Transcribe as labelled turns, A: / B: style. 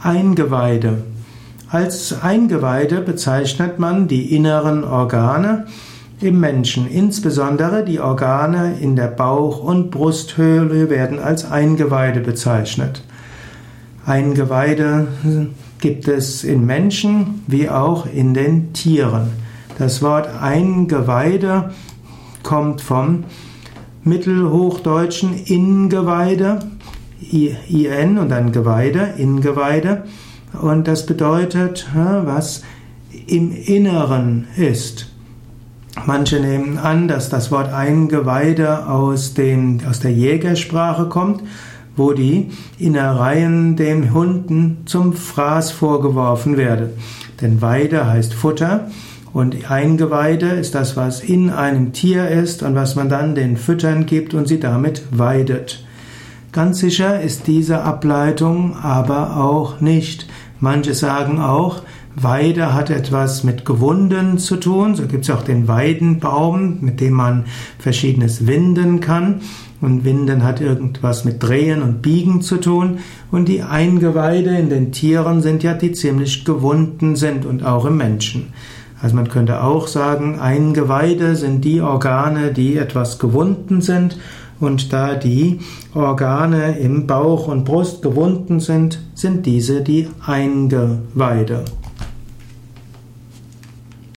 A: Eingeweide. Als Eingeweide bezeichnet man die inneren Organe im Menschen. Insbesondere die Organe in der Bauch- und Brusthöhle werden als Eingeweide bezeichnet. Eingeweide gibt es in Menschen wie auch in den Tieren. Das Wort Eingeweide kommt vom mittelhochdeutschen Ingeweide, IN und dann Geweide, Ingeweide. Und das bedeutet, was im Inneren ist. Manche nehmen an, dass das Wort Eingeweide aus, dem, aus der Jägersprache kommt, wo die Innereien den Hunden zum Fraß vorgeworfen werden. Denn Weide heißt Futter und Eingeweide ist das, was in einem Tier ist und was man dann den Füttern gibt und sie damit weidet. Ganz sicher ist diese Ableitung aber auch nicht. Manche sagen auch, Weide hat etwas mit Gewunden zu tun. So gibt es auch den Weidenbaum, mit dem man verschiedenes winden kann. Und Winden hat irgendwas mit Drehen und Biegen zu tun. Und die Eingeweide in den Tieren sind ja die ziemlich gewunden sind und auch im Menschen. Also man könnte auch sagen, Eingeweide sind die Organe, die etwas gewunden sind und da die Organe im Bauch und Brust gewunden sind, sind diese die Eingeweide.